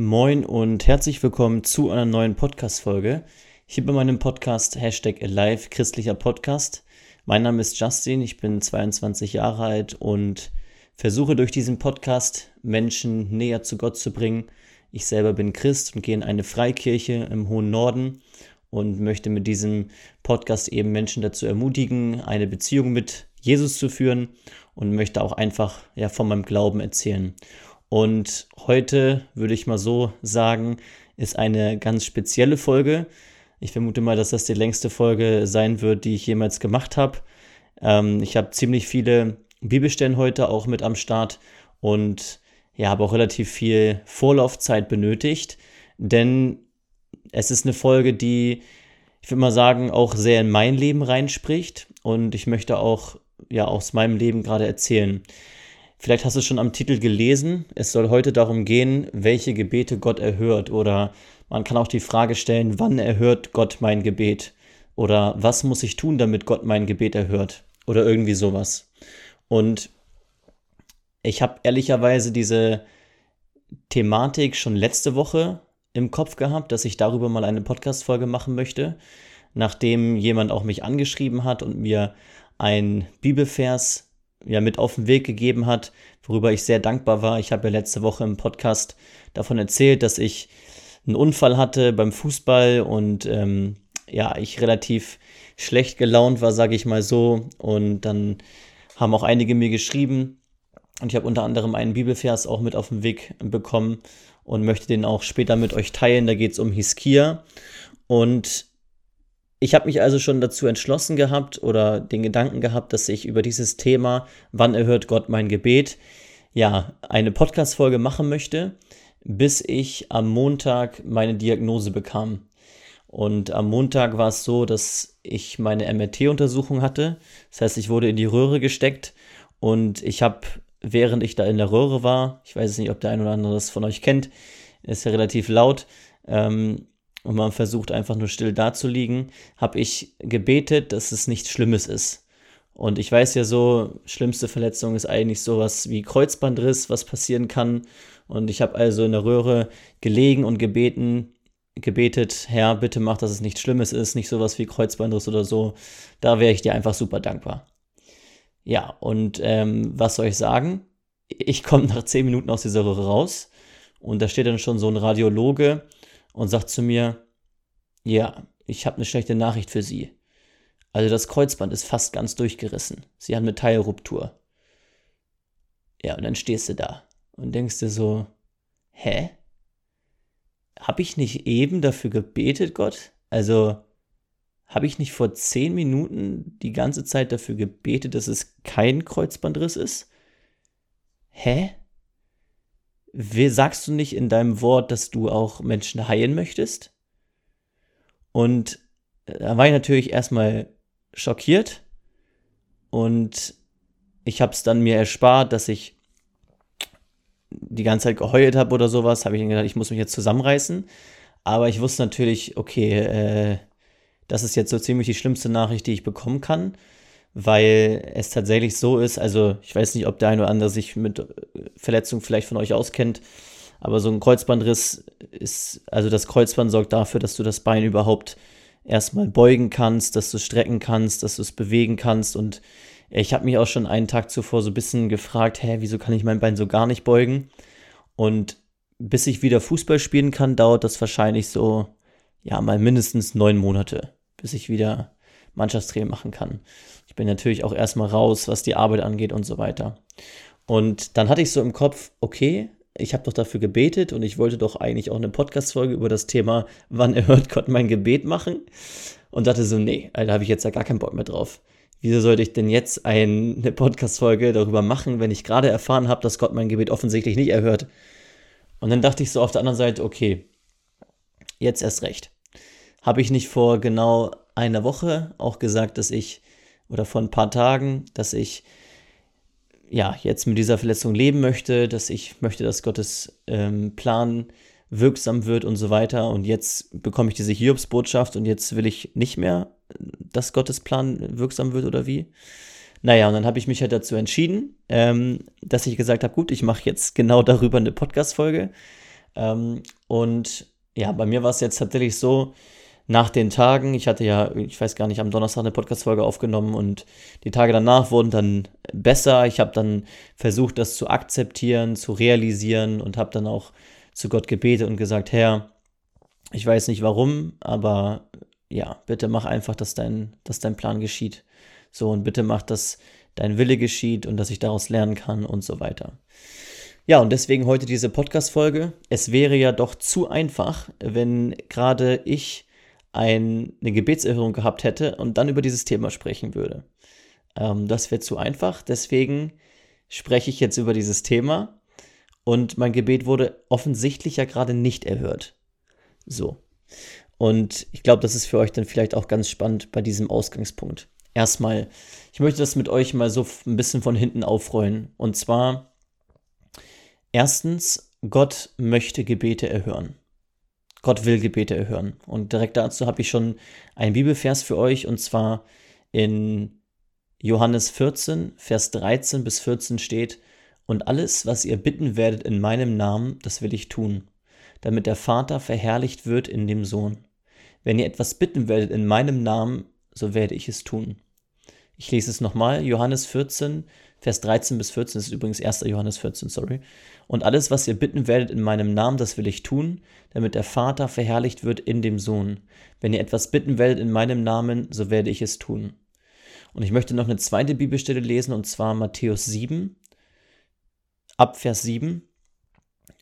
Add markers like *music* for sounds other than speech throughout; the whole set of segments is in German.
Moin und herzlich willkommen zu einer neuen Podcast-Folge. Hier bei meinem Podcast Hashtag Alive, christlicher Podcast. Mein Name ist Justin, ich bin 22 Jahre alt und versuche durch diesen Podcast Menschen näher zu Gott zu bringen. Ich selber bin Christ und gehe in eine Freikirche im hohen Norden und möchte mit diesem Podcast eben Menschen dazu ermutigen, eine Beziehung mit Jesus zu führen und möchte auch einfach ja von meinem Glauben erzählen. Und heute würde ich mal so sagen, ist eine ganz spezielle Folge. Ich vermute mal, dass das die längste Folge sein wird, die ich jemals gemacht habe. Ähm, ich habe ziemlich viele Bibelstellen heute auch mit am Start und ja, habe auch relativ viel Vorlaufzeit benötigt, denn es ist eine Folge, die, ich würde mal sagen, auch sehr in mein Leben reinspricht und ich möchte auch ja aus meinem Leben gerade erzählen. Vielleicht hast du es schon am Titel gelesen. Es soll heute darum gehen, welche Gebete Gott erhört. Oder man kann auch die Frage stellen, wann erhört Gott mein Gebet? Oder was muss ich tun, damit Gott mein Gebet erhört? Oder irgendwie sowas. Und ich habe ehrlicherweise diese Thematik schon letzte Woche im Kopf gehabt, dass ich darüber mal eine Podcast-Folge machen möchte, nachdem jemand auch mich angeschrieben hat und mir ein Bibelvers ja mit auf den Weg gegeben hat, worüber ich sehr dankbar war. Ich habe ja letzte Woche im Podcast davon erzählt, dass ich einen Unfall hatte beim Fußball und ähm, ja, ich relativ schlecht gelaunt war, sage ich mal so. Und dann haben auch einige mir geschrieben und ich habe unter anderem einen Bibelvers auch mit auf den Weg bekommen und möchte den auch später mit euch teilen. Da geht es um Hiskia und ich habe mich also schon dazu entschlossen gehabt oder den Gedanken gehabt, dass ich über dieses Thema, wann erhört Gott mein Gebet, ja, eine Podcast-Folge machen möchte, bis ich am Montag meine Diagnose bekam. Und am Montag war es so, dass ich meine MRT-Untersuchung hatte. Das heißt, ich wurde in die Röhre gesteckt und ich habe, während ich da in der Röhre war, ich weiß nicht, ob der ein oder andere das von euch kennt, ist ja relativ laut, ähm, und man versucht einfach nur still dazuliegen, habe ich gebetet, dass es nichts Schlimmes ist. Und ich weiß ja so, schlimmste Verletzung ist eigentlich sowas wie Kreuzbandriss, was passieren kann. Und ich habe also in der Röhre gelegen und gebeten, gebetet, Herr, bitte mach, dass es nichts Schlimmes ist, nicht sowas wie Kreuzbandriss oder so. Da wäre ich dir einfach super dankbar. Ja, und ähm, was soll ich sagen? Ich komme nach zehn Minuten aus dieser Röhre raus und da steht dann schon so ein Radiologe und sagt zu mir, ja, ich habe eine schlechte Nachricht für Sie. Also das Kreuzband ist fast ganz durchgerissen. Sie haben eine Teilruptur. Ja, und dann stehst du da und denkst dir so, hä? Habe ich nicht eben dafür gebetet, Gott? Also, habe ich nicht vor zehn Minuten die ganze Zeit dafür gebetet, dass es kein Kreuzbandriss ist? Hä? Sagst du nicht in deinem Wort, dass du auch Menschen heilen möchtest? Und äh, da war ich natürlich erstmal schockiert und ich habe es dann mir erspart, dass ich die ganze Zeit geheult habe oder sowas, habe ich dann gedacht, ich muss mich jetzt zusammenreißen. Aber ich wusste natürlich, okay, äh, das ist jetzt so ziemlich die schlimmste Nachricht, die ich bekommen kann weil es tatsächlich so ist, also ich weiß nicht, ob der eine oder andere sich mit äh, Verletzungen vielleicht von euch auskennt, aber so ein Kreuzbandriss ist, also das Kreuzband sorgt dafür, dass du das Bein überhaupt erstmal beugen kannst, dass du es strecken kannst, dass du es bewegen kannst und ich habe mich auch schon einen Tag zuvor so ein bisschen gefragt, hä, wieso kann ich mein Bein so gar nicht beugen? Und bis ich wieder Fußball spielen kann, dauert das wahrscheinlich so, ja, mal mindestens neun Monate, bis ich wieder Mannschaftstraining machen kann. Bin natürlich auch erstmal raus, was die Arbeit angeht und so weiter. Und dann hatte ich so im Kopf, okay, ich habe doch dafür gebetet und ich wollte doch eigentlich auch eine Podcast-Folge über das Thema, wann erhört Gott mein Gebet machen. Und dachte so, nee, da habe ich jetzt ja gar keinen Bock mehr drauf. Wieso sollte ich denn jetzt ein, eine Podcast-Folge darüber machen, wenn ich gerade erfahren habe, dass Gott mein Gebet offensichtlich nicht erhört? Und dann dachte ich so auf der anderen Seite, okay, jetzt erst recht. Habe ich nicht vor genau einer Woche auch gesagt, dass ich, oder vor ein paar Tagen, dass ich ja jetzt mit dieser Verletzung leben möchte, dass ich möchte, dass Gottes ähm, Plan wirksam wird und so weiter. Und jetzt bekomme ich diese Hiobsbotschaft und jetzt will ich nicht mehr, dass Gottes Plan wirksam wird oder wie. Naja, und dann habe ich mich halt dazu entschieden, ähm, dass ich gesagt habe, gut, ich mache jetzt genau darüber eine Podcast-Folge. Ähm, und ja, bei mir war es jetzt tatsächlich so, nach den Tagen, ich hatte ja, ich weiß gar nicht, am Donnerstag eine Podcast-Folge aufgenommen und die Tage danach wurden dann besser. Ich habe dann versucht, das zu akzeptieren, zu realisieren und habe dann auch zu Gott gebetet und gesagt, Herr, ich weiß nicht warum, aber ja, bitte mach einfach, dass dein, dass dein Plan geschieht. So, und bitte mach, dass dein Wille geschieht und dass ich daraus lernen kann und so weiter. Ja, und deswegen heute diese Podcast-Folge. Es wäre ja doch zu einfach, wenn gerade ich ein, eine Gebetserhörung gehabt hätte und dann über dieses Thema sprechen würde. Ähm, das wäre zu einfach. Deswegen spreche ich jetzt über dieses Thema und mein Gebet wurde offensichtlich ja gerade nicht erhört. So. Und ich glaube, das ist für euch dann vielleicht auch ganz spannend bei diesem Ausgangspunkt. Erstmal, ich möchte das mit euch mal so ein bisschen von hinten aufrollen. Und zwar, erstens, Gott möchte Gebete erhören. Gott will Gebete erhören. Und direkt dazu habe ich schon einen Bibelvers für euch, und zwar in Johannes 14, Vers 13 bis 14 steht, und alles, was ihr bitten werdet in meinem Namen, das will ich tun, damit der Vater verherrlicht wird in dem Sohn. Wenn ihr etwas bitten werdet in meinem Namen, so werde ich es tun. Ich lese es nochmal, Johannes 14, Vers 13 bis 14, das ist übrigens 1. Johannes 14, sorry. Und alles, was ihr bitten werdet in meinem Namen, das will ich tun, damit der Vater verherrlicht wird in dem Sohn. Wenn ihr etwas bitten werdet in meinem Namen, so werde ich es tun. Und ich möchte noch eine zweite Bibelstelle lesen, und zwar Matthäus 7, ab Vers 7.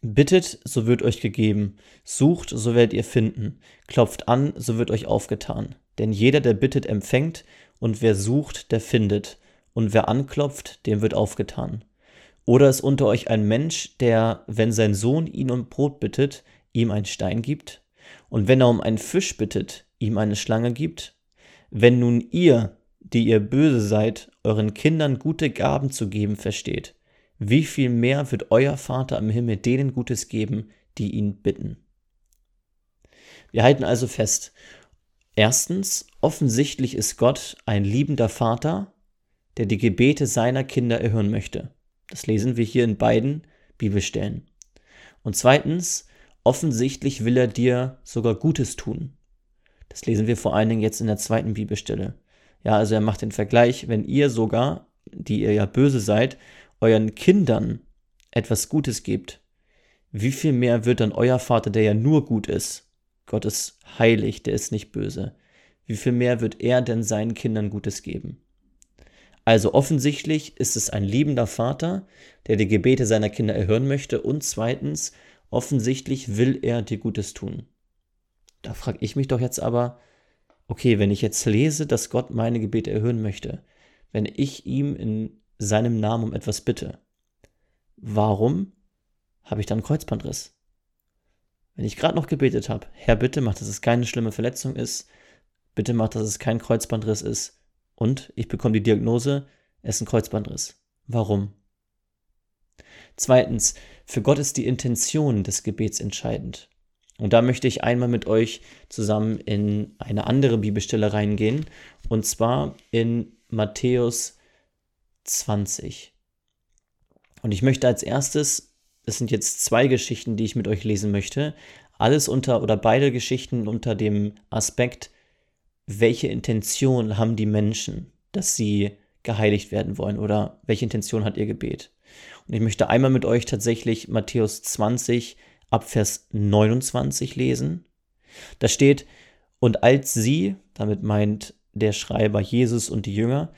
Bittet, so wird euch gegeben. Sucht, so werdet ihr finden. Klopft an, so wird euch aufgetan. Denn jeder, der bittet, empfängt, und wer sucht, der findet. Und wer anklopft, dem wird aufgetan. Oder ist unter euch ein Mensch, der, wenn sein Sohn ihn um Brot bittet, ihm einen Stein gibt? Und wenn er um einen Fisch bittet, ihm eine Schlange gibt? Wenn nun ihr, die ihr böse seid, euren Kindern gute Gaben zu geben versteht, wie viel mehr wird euer Vater im Himmel denen Gutes geben, die ihn bitten? Wir halten also fest, erstens, offensichtlich ist Gott ein liebender Vater, der die Gebete seiner Kinder erhören möchte. Das lesen wir hier in beiden Bibelstellen. Und zweitens, offensichtlich will er dir sogar Gutes tun. Das lesen wir vor allen Dingen jetzt in der zweiten Bibelstelle. Ja, also er macht den Vergleich, wenn ihr sogar, die ihr ja böse seid, euren Kindern etwas Gutes gebt, wie viel mehr wird dann euer Vater, der ja nur gut ist, Gott ist heilig, der ist nicht böse, wie viel mehr wird er denn seinen Kindern Gutes geben? Also offensichtlich ist es ein liebender Vater, der die Gebete seiner Kinder erhören möchte und zweitens, offensichtlich will er dir Gutes tun. Da frage ich mich doch jetzt aber, okay, wenn ich jetzt lese, dass Gott meine Gebete erhören möchte, wenn ich ihm in seinem Namen um etwas bitte, warum habe ich dann Kreuzbandriss? Wenn ich gerade noch gebetet habe, Herr, bitte mach, dass es keine schlimme Verletzung ist, bitte mach, dass es kein Kreuzbandriss ist, und ich bekomme die Diagnose, es ist ein Kreuzbandriss. Warum? Zweitens, für Gott ist die Intention des Gebets entscheidend. Und da möchte ich einmal mit euch zusammen in eine andere Bibelstelle reingehen, und zwar in Matthäus 20. Und ich möchte als erstes, es sind jetzt zwei Geschichten, die ich mit euch lesen möchte, alles unter oder beide Geschichten unter dem Aspekt welche Intention haben die Menschen, dass sie geheiligt werden wollen oder welche Intention hat ihr Gebet. Und ich möchte einmal mit euch tatsächlich Matthäus 20 ab Vers 29 lesen. Da steht, und als sie, damit meint der Schreiber Jesus und die Jünger,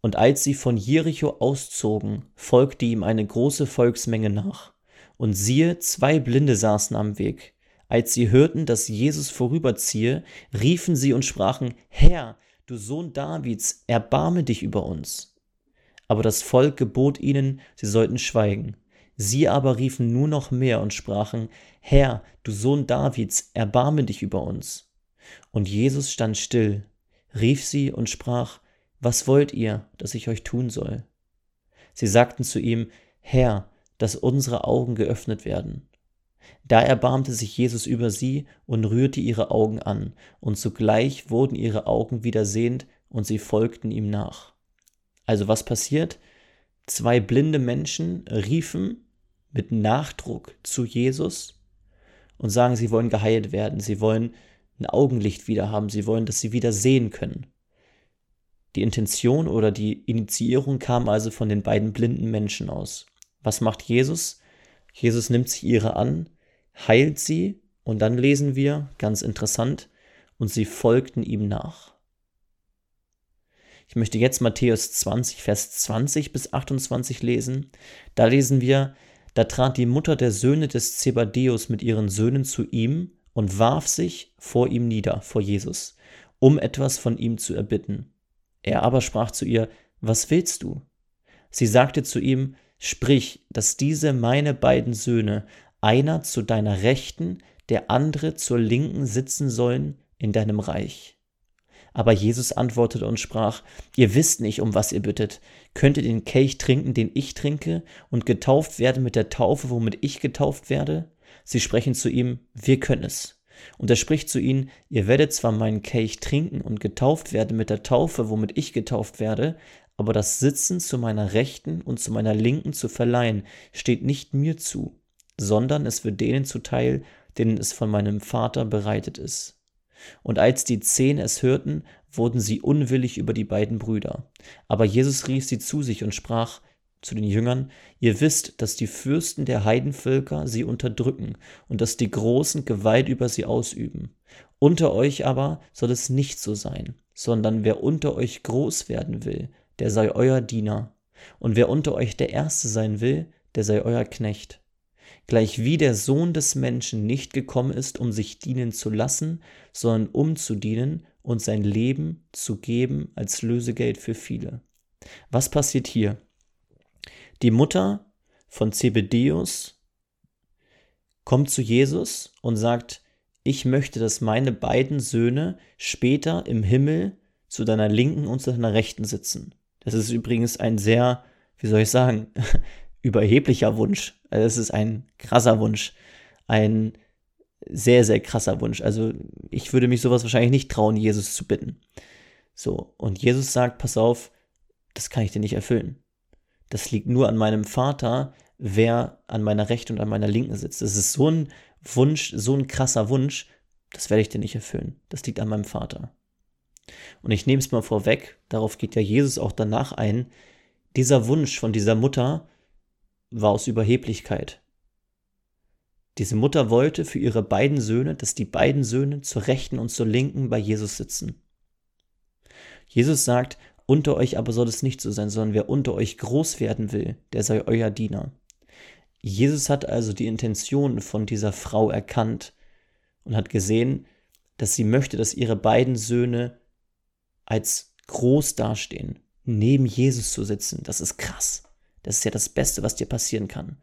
und als sie von Jericho auszogen, folgte ihm eine große Volksmenge nach. Und siehe, zwei Blinde saßen am Weg. Als sie hörten, dass Jesus vorüberziehe, riefen sie und sprachen, Herr, du Sohn Davids, erbarme dich über uns. Aber das Volk gebot ihnen, sie sollten schweigen. Sie aber riefen nur noch mehr und sprachen, Herr, du Sohn Davids, erbarme dich über uns. Und Jesus stand still, rief sie und sprach, Was wollt ihr, dass ich euch tun soll? Sie sagten zu ihm, Herr, dass unsere Augen geöffnet werden. Da erbarmte sich Jesus über sie und rührte ihre Augen an, und sogleich wurden ihre Augen wieder sehend, und sie folgten ihm nach. Also was passiert? Zwei blinde Menschen riefen mit Nachdruck zu Jesus, und sagen, sie wollen geheilt werden, sie wollen ein Augenlicht wieder haben, sie wollen, dass sie wieder sehen können. Die Intention oder die Initiierung kam also von den beiden blinden Menschen aus. Was macht Jesus? Jesus nimmt sich ihre an, heilt sie und dann lesen wir, ganz interessant, und sie folgten ihm nach. Ich möchte jetzt Matthäus 20, Vers 20 bis 28 lesen. Da lesen wir, da trat die Mutter der Söhne des Zebadeus mit ihren Söhnen zu ihm und warf sich vor ihm nieder, vor Jesus, um etwas von ihm zu erbitten. Er aber sprach zu ihr, Was willst du? Sie sagte zu ihm, Sprich, dass diese meine beiden Söhne, einer zu deiner Rechten, der andere zur Linken sitzen sollen in deinem Reich. Aber Jesus antwortete und sprach, Ihr wisst nicht, um was ihr bittet. Könnt ihr den Kelch trinken, den ich trinke, und getauft werden mit der Taufe, womit ich getauft werde? Sie sprechen zu ihm, wir können es. Und er spricht zu ihnen, ihr werdet zwar meinen Kelch trinken und getauft werden mit der Taufe, womit ich getauft werde, aber das Sitzen zu meiner Rechten und zu meiner Linken zu verleihen, steht nicht mir zu, sondern es wird denen zuteil, denen es von meinem Vater bereitet ist. Und als die Zehn es hörten, wurden sie unwillig über die beiden Brüder. Aber Jesus rief sie zu sich und sprach, zu den Jüngern, ihr wisst, dass die Fürsten der Heidenvölker sie unterdrücken und dass die Großen Gewalt über sie ausüben. Unter euch aber soll es nicht so sein, sondern wer unter euch groß werden will, der sei euer Diener, und wer unter euch der Erste sein will, der sei euer Knecht. Gleich wie der Sohn des Menschen nicht gekommen ist, um sich dienen zu lassen, sondern um zu dienen und sein Leben zu geben als Lösegeld für viele. Was passiert hier? Die Mutter von Zebedeus kommt zu Jesus und sagt, ich möchte, dass meine beiden Söhne später im Himmel zu deiner Linken und zu deiner Rechten sitzen. Das ist übrigens ein sehr, wie soll ich sagen, überheblicher Wunsch. Also es ist ein krasser Wunsch. Ein sehr, sehr krasser Wunsch. Also ich würde mich sowas wahrscheinlich nicht trauen, Jesus zu bitten. So, und Jesus sagt, pass auf, das kann ich dir nicht erfüllen das liegt nur an meinem Vater, wer an meiner rechten und an meiner linken sitzt. Das ist so ein Wunsch, so ein krasser Wunsch, das werde ich dir nicht erfüllen. Das liegt an meinem Vater. Und ich nehme es mal vorweg, darauf geht ja Jesus auch danach ein, dieser Wunsch von dieser Mutter war aus Überheblichkeit. Diese Mutter wollte für ihre beiden Söhne, dass die beiden Söhne zur rechten und zur linken bei Jesus sitzen. Jesus sagt, unter euch aber soll es nicht so sein, sondern wer unter euch groß werden will, der sei euer Diener. Jesus hat also die Intention von dieser Frau erkannt und hat gesehen, dass sie möchte, dass ihre beiden Söhne als groß dastehen, neben Jesus zu sitzen. Das ist krass. Das ist ja das Beste, was dir passieren kann.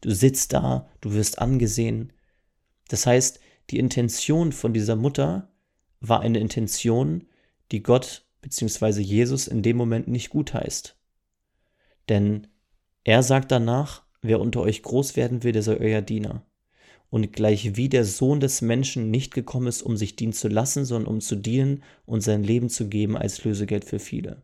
Du sitzt da, du wirst angesehen. Das heißt, die Intention von dieser Mutter war eine Intention, die Gott beziehungsweise Jesus in dem Moment nicht gut heißt. Denn er sagt danach, wer unter euch groß werden will, der sei euer Diener. Und gleich wie der Sohn des Menschen nicht gekommen ist, um sich dienen zu lassen, sondern um zu dienen und sein Leben zu geben als Lösegeld für viele.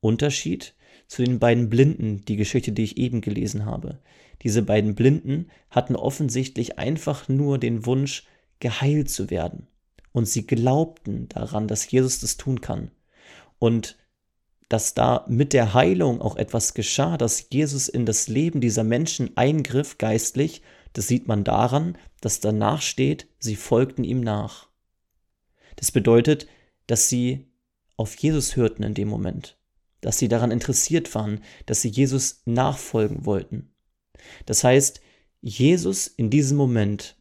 Unterschied zu den beiden Blinden, die Geschichte, die ich eben gelesen habe. Diese beiden Blinden hatten offensichtlich einfach nur den Wunsch, geheilt zu werden und sie glaubten daran, dass Jesus das tun kann. Und dass da mit der Heilung auch etwas geschah, dass Jesus in das Leben dieser Menschen eingriff geistlich, das sieht man daran, dass danach steht, sie folgten ihm nach. Das bedeutet, dass sie auf Jesus hörten in dem Moment, dass sie daran interessiert waren, dass sie Jesus nachfolgen wollten. Das heißt, Jesus in diesem Moment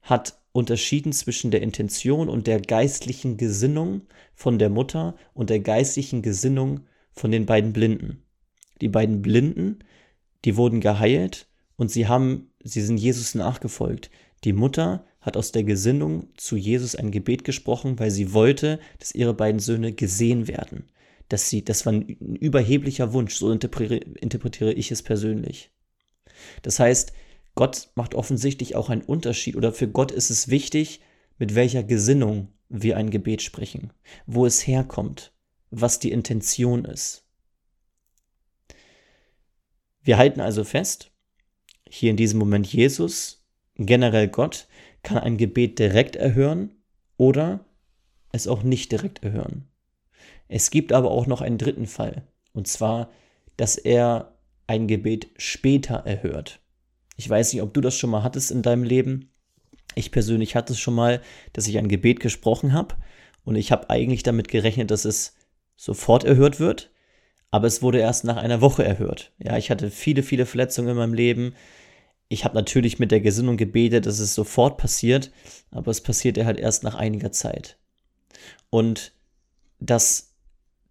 hat unterschieden zwischen der Intention und der geistlichen Gesinnung von der Mutter und der geistlichen Gesinnung von den beiden Blinden. Die beiden Blinden, die wurden geheilt und sie haben, sie sind Jesus nachgefolgt. Die Mutter hat aus der Gesinnung zu Jesus ein Gebet gesprochen, weil sie wollte, dass ihre beiden Söhne gesehen werden. Dass sie, das war ein überheblicher Wunsch, so interpretiere ich es persönlich. Das heißt, Gott macht offensichtlich auch einen Unterschied oder für Gott ist es wichtig, mit welcher Gesinnung wir ein Gebet sprechen, wo es herkommt, was die Intention ist. Wir halten also fest, hier in diesem Moment Jesus generell Gott kann ein Gebet direkt erhören oder es auch nicht direkt erhören. Es gibt aber auch noch einen dritten Fall, und zwar, dass er ein Gebet später erhört. Ich weiß nicht, ob du das schon mal hattest in deinem Leben. Ich persönlich hatte es schon mal, dass ich ein Gebet gesprochen habe und ich habe eigentlich damit gerechnet, dass es sofort erhört wird, aber es wurde erst nach einer Woche erhört. Ja, ich hatte viele, viele Verletzungen in meinem Leben. Ich habe natürlich mit der Gesinnung gebetet, dass es sofort passiert, aber es passierte halt erst nach einiger Zeit. Und dass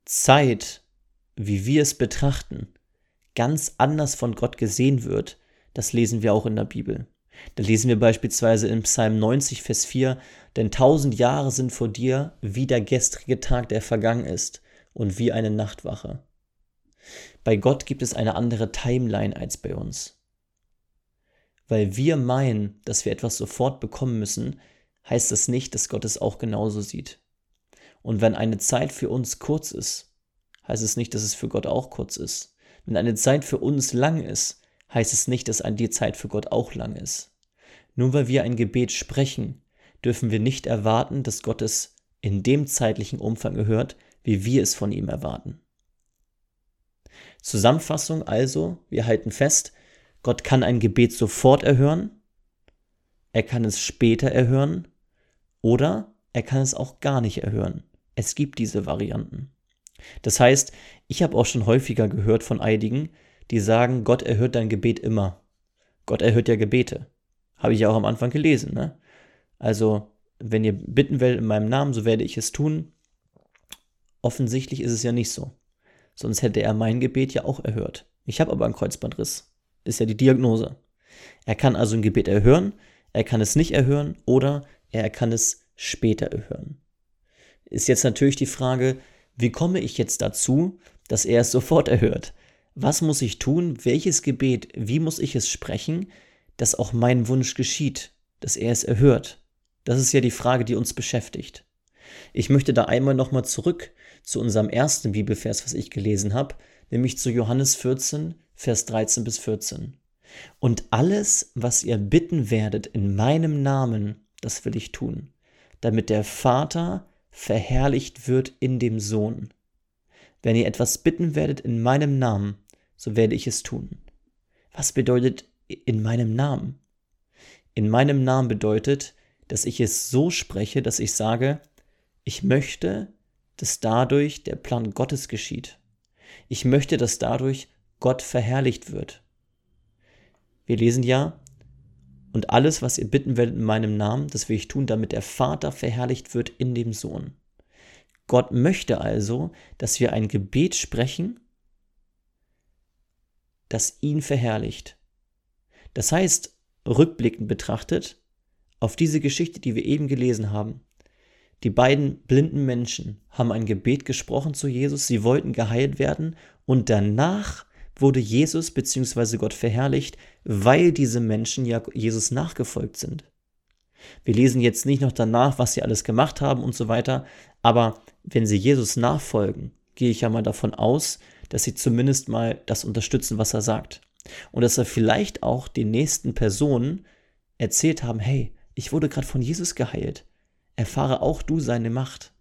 Zeit, wie wir es betrachten, ganz anders von Gott gesehen wird, das lesen wir auch in der Bibel. Da lesen wir beispielsweise in Psalm 90, Vers 4, denn tausend Jahre sind vor dir wie der gestrige Tag, der vergangen ist, und wie eine Nachtwache. Bei Gott gibt es eine andere Timeline als bei uns. Weil wir meinen, dass wir etwas sofort bekommen müssen, heißt das nicht, dass Gott es auch genauso sieht. Und wenn eine Zeit für uns kurz ist, heißt es nicht, dass es für Gott auch kurz ist. Wenn eine Zeit für uns lang ist, heißt es nicht, dass die Zeit für Gott auch lang ist. Nur weil wir ein Gebet sprechen, dürfen wir nicht erwarten, dass Gott es in dem zeitlichen Umfang gehört, wie wir es von ihm erwarten. Zusammenfassung also, wir halten fest, Gott kann ein Gebet sofort erhören, er kann es später erhören oder er kann es auch gar nicht erhören. Es gibt diese Varianten. Das heißt, ich habe auch schon häufiger gehört von einigen, die sagen, Gott erhört dein Gebet immer. Gott erhört ja Gebete. Habe ich ja auch am Anfang gelesen. Ne? Also, wenn ihr bitten wollt in meinem Namen, so werde ich es tun. Offensichtlich ist es ja nicht so. Sonst hätte er mein Gebet ja auch erhört. Ich habe aber einen Kreuzbandriss. Ist ja die Diagnose. Er kann also ein Gebet erhören, er kann es nicht erhören oder er kann es später erhören. Ist jetzt natürlich die Frage, wie komme ich jetzt dazu, dass er es sofort erhört? Was muss ich tun? Welches Gebet? Wie muss ich es sprechen, dass auch mein Wunsch geschieht, dass er es erhört? Das ist ja die Frage, die uns beschäftigt. Ich möchte da einmal nochmal zurück zu unserem ersten Bibelvers, was ich gelesen habe, nämlich zu Johannes 14, Vers 13 bis 14. Und alles, was ihr bitten werdet in meinem Namen, das will ich tun, damit der Vater verherrlicht wird in dem Sohn. Wenn ihr etwas bitten werdet in meinem Namen, so werde ich es tun. Was bedeutet in meinem Namen? In meinem Namen bedeutet, dass ich es so spreche, dass ich sage, ich möchte, dass dadurch der Plan Gottes geschieht. Ich möchte, dass dadurch Gott verherrlicht wird. Wir lesen ja, und alles, was ihr bitten werdet in meinem Namen, das will ich tun, damit der Vater verherrlicht wird in dem Sohn. Gott möchte also, dass wir ein Gebet sprechen, das ihn verherrlicht. Das heißt, rückblickend betrachtet, auf diese Geschichte, die wir eben gelesen haben, die beiden blinden Menschen haben ein Gebet gesprochen zu Jesus, sie wollten geheilt werden und danach wurde Jesus bzw. Gott verherrlicht, weil diese Menschen ja Jesus nachgefolgt sind. Wir lesen jetzt nicht noch danach, was sie alles gemacht haben und so weiter, aber wenn sie Jesus nachfolgen, gehe ich ja mal davon aus, dass sie zumindest mal das unterstützen, was er sagt. Und dass er vielleicht auch den nächsten Personen erzählt haben, hey, ich wurde gerade von Jesus geheilt. Erfahre auch du seine Macht.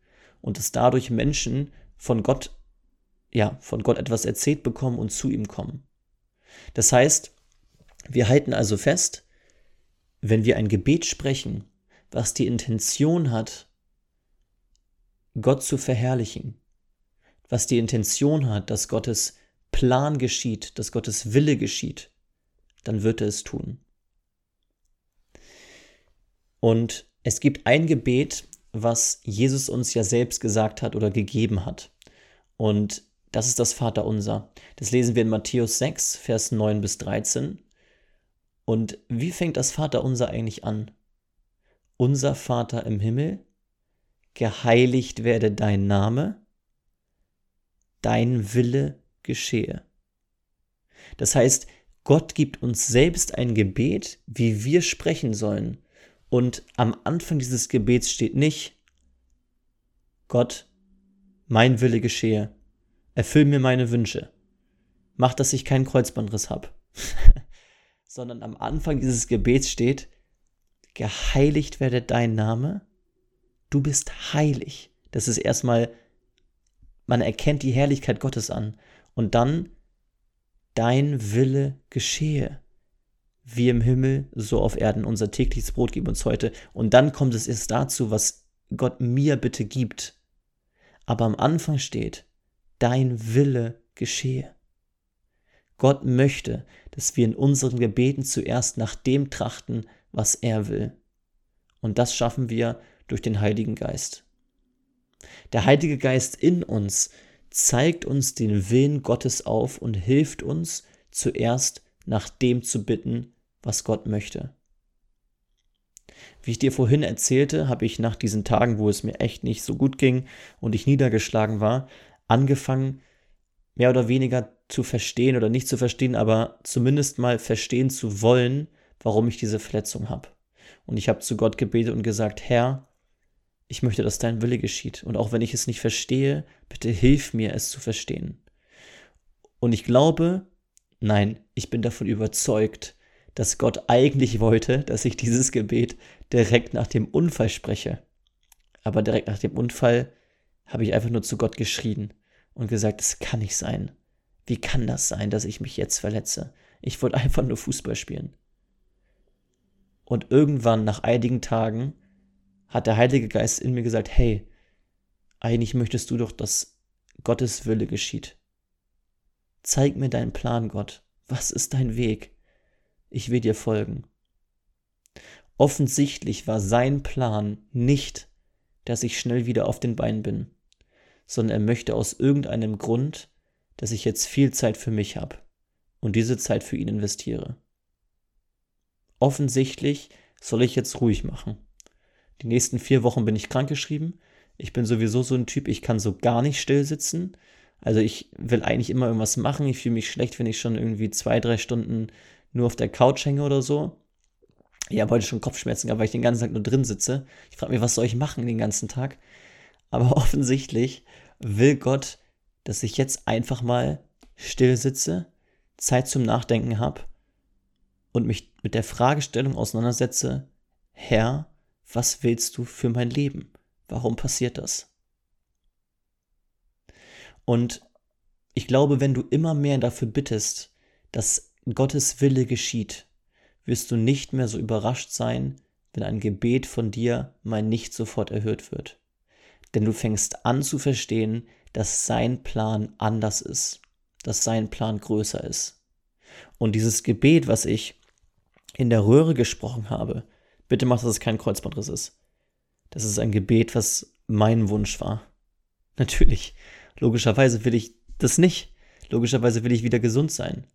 Und dass dadurch Menschen von Gott, ja, von Gott etwas erzählt bekommen und zu ihm kommen. Das heißt, wir halten also fest, wenn wir ein Gebet sprechen, was die Intention hat, Gott zu verherrlichen, was die Intention hat, dass Gottes Plan geschieht, dass Gottes Wille geschieht, dann wird er es tun. Und es gibt ein Gebet, was Jesus uns ja selbst gesagt hat oder gegeben hat. Und das ist das Vaterunser. Das lesen wir in Matthäus 6, Vers 9 bis 13. Und wie fängt das Vaterunser eigentlich an? Unser Vater im Himmel, geheiligt werde dein Name, dein Wille geschehe. Das heißt, Gott gibt uns selbst ein Gebet, wie wir sprechen sollen. Und am Anfang dieses Gebets steht nicht, Gott, mein Wille geschehe, erfüll mir meine Wünsche, mach, dass ich keinen Kreuzbandriss habe. *laughs* sondern am Anfang dieses Gebets steht, geheiligt werde dein Name. Du bist heilig. Das ist erstmal, man erkennt die Herrlichkeit Gottes an. Und dann, dein Wille geschehe. Wie im Himmel, so auf Erden. Unser tägliches Brot gib uns heute. Und dann kommt es erst dazu, was Gott mir bitte gibt. Aber am Anfang steht, dein Wille geschehe. Gott möchte, dass wir in unseren Gebeten zuerst nach dem trachten, was er will. Und das schaffen wir durch den Heiligen Geist. Der Heilige Geist in uns zeigt uns den Willen Gottes auf und hilft uns zuerst nach dem zu bitten, was Gott möchte. Wie ich dir vorhin erzählte, habe ich nach diesen Tagen, wo es mir echt nicht so gut ging und ich niedergeschlagen war, angefangen, mehr oder weniger zu verstehen oder nicht zu verstehen, aber zumindest mal verstehen zu wollen, warum ich diese Verletzung habe. Und ich habe zu Gott gebetet und gesagt, Herr, ich möchte, dass dein Wille geschieht. Und auch wenn ich es nicht verstehe, bitte hilf mir, es zu verstehen. Und ich glaube, nein, ich bin davon überzeugt, dass Gott eigentlich wollte, dass ich dieses Gebet direkt nach dem Unfall spreche. Aber direkt nach dem Unfall habe ich einfach nur zu Gott geschrien und gesagt, es kann nicht sein. Wie kann das sein, dass ich mich jetzt verletze? Ich wollte *laughs* einfach nur Fußball spielen. Und irgendwann, nach einigen Tagen, hat der Heilige Geist in mir gesagt, hey, eigentlich möchtest du doch, dass Gottes Wille geschieht. Zeig mir deinen Plan, Gott. Was ist dein Weg? Ich will dir folgen. Offensichtlich war sein Plan nicht, dass ich schnell wieder auf den Beinen bin, sondern er möchte aus irgendeinem Grund, dass ich jetzt viel Zeit für mich habe und diese Zeit für ihn investiere. Offensichtlich soll ich jetzt ruhig machen. Die nächsten vier Wochen bin ich krankgeschrieben. Ich bin sowieso so ein Typ, ich kann so gar nicht still sitzen. Also ich will eigentlich immer irgendwas machen. Ich fühle mich schlecht, wenn ich schon irgendwie zwei, drei Stunden nur auf der Couch hänge oder so. Ich habe heute schon Kopfschmerzen gehabt, weil ich den ganzen Tag nur drin sitze. Ich frage mich, was soll ich machen den ganzen Tag? Aber *laughs* offensichtlich will Gott dass ich jetzt einfach mal still sitze, Zeit zum Nachdenken habe und mich mit der Fragestellung auseinandersetze, Herr, was willst du für mein Leben? Warum passiert das? Und ich glaube, wenn du immer mehr dafür bittest, dass Gottes Wille geschieht, wirst du nicht mehr so überrascht sein, wenn ein Gebet von dir mal nicht sofort erhört wird. Denn du fängst an zu verstehen, dass sein Plan anders ist, dass sein Plan größer ist. Und dieses Gebet, was ich in der Röhre gesprochen habe, bitte mach, dass es kein Kreuzbandriss ist. Das ist ein Gebet, was mein Wunsch war. *laughs* Natürlich, logischerweise will ich das nicht. Logischerweise will ich wieder gesund sein.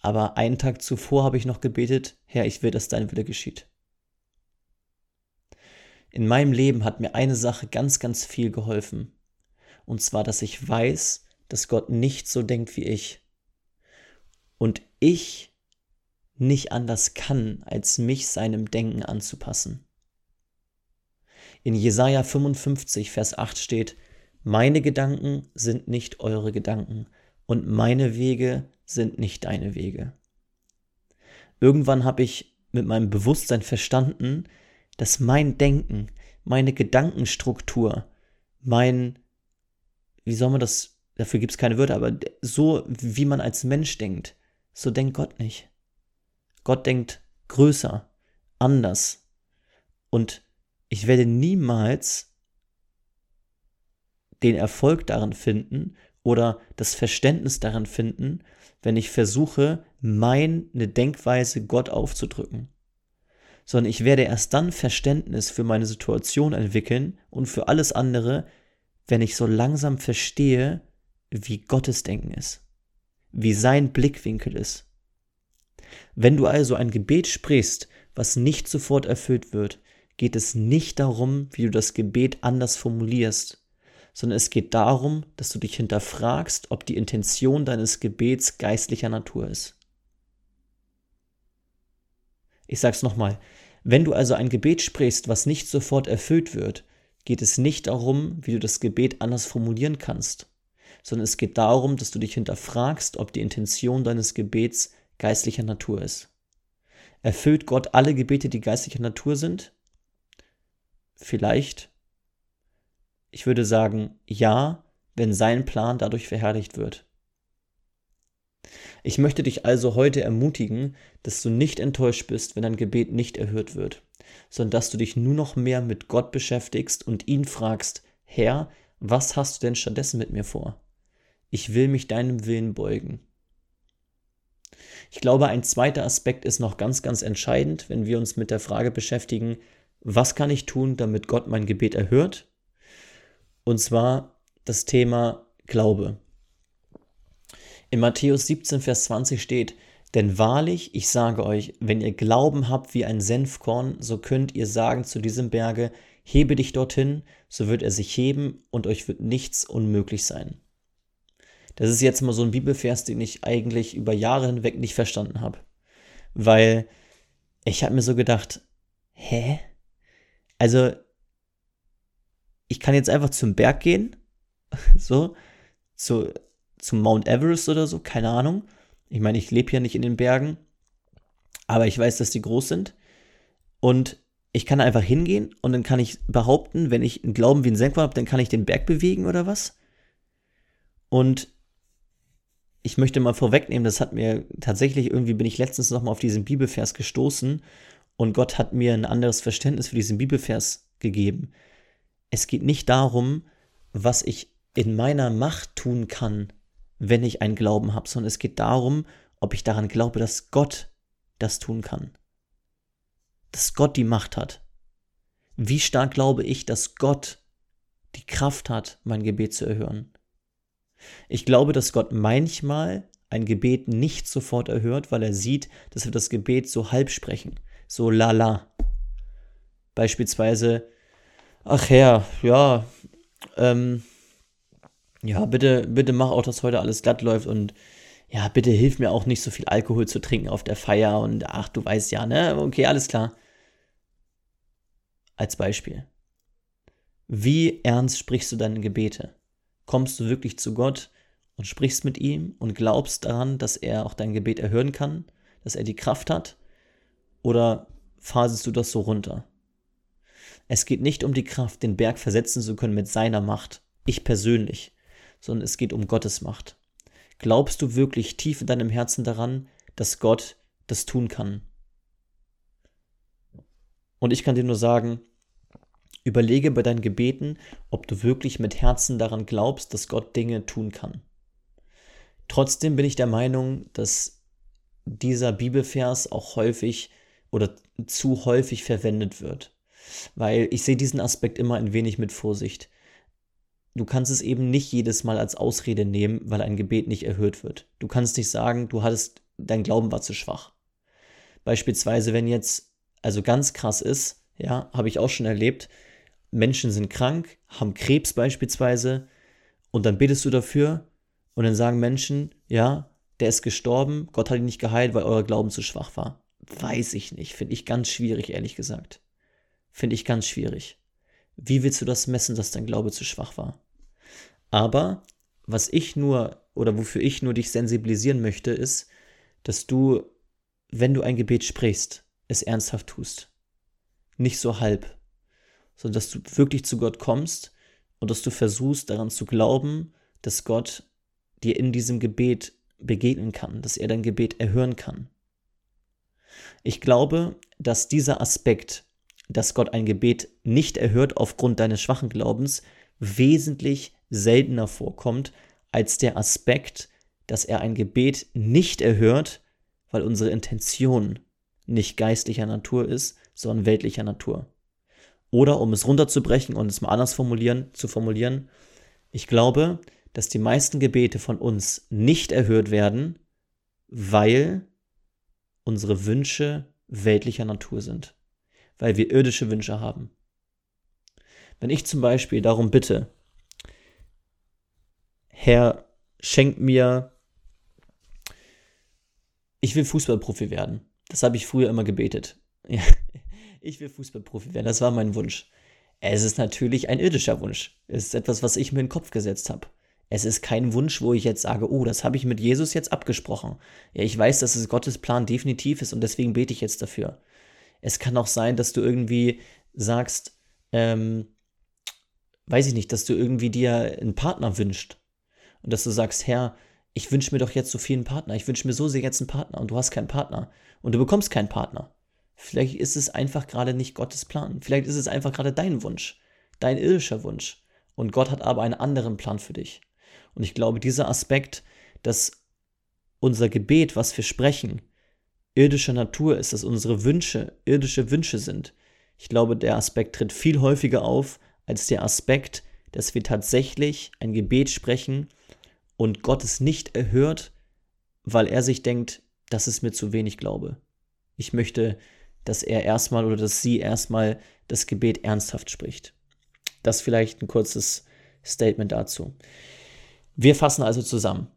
Aber einen Tag zuvor habe ich noch gebetet, Herr, ich will, dass dein Wille geschieht. In meinem Leben hat mir eine Sache ganz, ganz viel geholfen. Und zwar, dass ich weiß, dass Gott nicht so denkt wie ich. Und ich nicht anders kann, als mich seinem Denken anzupassen. In Jesaja 55, Vers 8 steht, Meine Gedanken sind nicht eure Gedanken und meine Wege sind nicht deine Wege. Irgendwann habe ich mit meinem Bewusstsein verstanden, dass mein Denken, meine Gedankenstruktur, mein wie soll man das, dafür gibt es keine Wörter, aber so wie man als Mensch denkt, so denkt Gott nicht. Gott denkt größer, anders. Und ich werde niemals den Erfolg darin finden oder das Verständnis darin finden, wenn ich versuche, meine Denkweise Gott aufzudrücken. Sondern ich werde erst dann Verständnis für meine Situation entwickeln und für alles andere, wenn ich so langsam verstehe, wie Gottes Denken ist, wie sein Blickwinkel ist. Wenn du also ein Gebet sprichst, was nicht sofort erfüllt wird, geht es nicht darum, wie du das Gebet anders formulierst, sondern es geht darum, dass du dich hinterfragst, ob die Intention deines Gebets geistlicher Natur ist. Ich sag's nochmal, wenn du also ein Gebet sprichst, was nicht sofort erfüllt wird, geht es nicht darum, wie du das Gebet anders formulieren kannst, sondern es geht darum, dass du dich hinterfragst, ob die Intention deines Gebets geistlicher Natur ist. Erfüllt Gott alle Gebete, die geistlicher Natur sind? Vielleicht. Ich würde sagen, ja, wenn sein Plan dadurch verherrlicht wird. Ich möchte dich also heute ermutigen, dass du nicht enttäuscht bist, wenn dein Gebet nicht erhört wird, sondern dass du dich nur noch mehr mit Gott beschäftigst und ihn fragst, Herr, was hast du denn stattdessen mit mir vor? Ich will mich deinem Willen beugen. Ich glaube, ein zweiter Aspekt ist noch ganz, ganz entscheidend, wenn wir uns mit der Frage beschäftigen, was kann ich tun, damit Gott mein Gebet erhört? Und zwar das Thema Glaube. In Matthäus 17, Vers 20 steht, denn wahrlich, ich sage euch, wenn ihr Glauben habt wie ein Senfkorn, so könnt ihr sagen zu diesem Berge, hebe dich dorthin, so wird er sich heben und euch wird nichts unmöglich sein. Das ist jetzt mal so ein Bibelvers, den ich eigentlich über Jahre hinweg nicht verstanden habe. Weil ich habe mir so gedacht, hä? Also, ich kann jetzt einfach zum Berg gehen, *laughs* so, zu, zum Mount Everest oder so, keine Ahnung. Ich meine, ich lebe ja nicht in den Bergen, aber ich weiß, dass die groß sind. Und ich kann einfach hingehen und dann kann ich behaupten, wenn ich einen Glauben wie ein Senkwar habe, dann kann ich den Berg bewegen oder was. Und ich möchte mal vorwegnehmen, das hat mir tatsächlich irgendwie, bin ich letztens nochmal auf diesen Bibelvers gestoßen und Gott hat mir ein anderes Verständnis für diesen Bibelvers gegeben. Es geht nicht darum, was ich in meiner Macht tun kann, wenn ich einen Glauben habe, sondern es geht darum, ob ich daran glaube, dass Gott das tun kann. Dass Gott die Macht hat. Wie stark glaube ich, dass Gott die Kraft hat, mein Gebet zu erhören? Ich glaube, dass Gott manchmal ein Gebet nicht sofort erhört, weil er sieht, dass wir das Gebet so halb sprechen, so lala. Beispielsweise, ach Herr, ja, ähm, ja, bitte, bitte mach auch, dass heute alles glatt läuft und ja, bitte hilf mir auch nicht so viel Alkohol zu trinken auf der Feier und ach, du weißt ja, ne? Okay, alles klar. Als Beispiel. Wie ernst sprichst du deine Gebete? Kommst du wirklich zu Gott und sprichst mit ihm und glaubst daran, dass er auch dein Gebet erhören kann, dass er die Kraft hat? Oder phasest du das so runter? Es geht nicht um die Kraft, den Berg versetzen zu können mit seiner Macht. Ich persönlich sondern es geht um Gottes Macht. Glaubst du wirklich tief in deinem Herzen daran, dass Gott das tun kann? Und ich kann dir nur sagen, überlege bei deinen Gebeten, ob du wirklich mit Herzen daran glaubst, dass Gott Dinge tun kann. Trotzdem bin ich der Meinung, dass dieser Bibelvers auch häufig oder zu häufig verwendet wird. Weil ich sehe diesen Aspekt immer ein wenig mit Vorsicht du kannst es eben nicht jedes Mal als Ausrede nehmen, weil ein Gebet nicht erhört wird. Du kannst nicht sagen, du hattest, dein Glauben war zu schwach. Beispielsweise, wenn jetzt, also ganz krass ist, ja, habe ich auch schon erlebt, Menschen sind krank, haben Krebs beispielsweise, und dann betest du dafür, und dann sagen Menschen, ja, der ist gestorben, Gott hat ihn nicht geheilt, weil euer Glauben zu schwach war. Weiß ich nicht, finde ich ganz schwierig, ehrlich gesagt. Finde ich ganz schwierig. Wie willst du das messen, dass dein Glaube zu schwach war? Aber was ich nur oder wofür ich nur dich sensibilisieren möchte, ist, dass du, wenn du ein Gebet sprichst, es ernsthaft tust. Nicht so halb, sondern dass du wirklich zu Gott kommst und dass du versuchst daran zu glauben, dass Gott dir in diesem Gebet begegnen kann, dass er dein Gebet erhören kann. Ich glaube, dass dieser Aspekt dass Gott ein Gebet nicht erhört aufgrund deines schwachen Glaubens, wesentlich seltener vorkommt als der Aspekt, dass er ein Gebet nicht erhört, weil unsere Intention nicht geistlicher Natur ist, sondern weltlicher Natur. Oder um es runterzubrechen und es mal anders formulieren, zu formulieren, ich glaube, dass die meisten Gebete von uns nicht erhört werden, weil unsere Wünsche weltlicher Natur sind weil wir irdische Wünsche haben. Wenn ich zum Beispiel darum bitte, Herr, schenk mir, ich will Fußballprofi werden. Das habe ich früher immer gebetet. *laughs* Ich will Fußballprofi werden, das war mein Wunsch. Es ist natürlich ein irdischer Wunsch. Es ist etwas, was ich mir in den Kopf gesetzt habe. Es ist kein Wunsch, wo ich jetzt sage, oh, das habe ich mit Jesus jetzt abgesprochen. Ja, ich weiß, dass es Gottes Plan definitiv ist und deswegen bete ich jetzt dafür. Es kann auch sein, dass du irgendwie sagst, ähm, weiß ich nicht, dass du irgendwie dir einen Partner wünscht und dass du sagst, Herr, ich wünsche mir doch jetzt so viel einen Partner, ich wünsche mir so sehr jetzt einen Partner und du hast keinen Partner und du bekommst keinen Partner. Vielleicht ist es einfach gerade nicht Gottes Plan. Vielleicht ist es einfach gerade dein Wunsch, dein irdischer Wunsch. Und Gott hat aber einen anderen Plan für dich. Und ich glaube, dieser Aspekt, dass unser Gebet, was wir sprechen, irdischer Natur ist, dass unsere Wünsche irdische Wünsche sind. Ich glaube, der Aspekt tritt viel häufiger auf als der Aspekt, dass wir tatsächlich ein Gebet sprechen und Gott es nicht erhört, weil er sich denkt, das ist mir zu wenig Glaube. Ich möchte, dass er erstmal oder dass sie erstmal das Gebet ernsthaft spricht. Das vielleicht ein kurzes Statement dazu. Wir fassen also zusammen.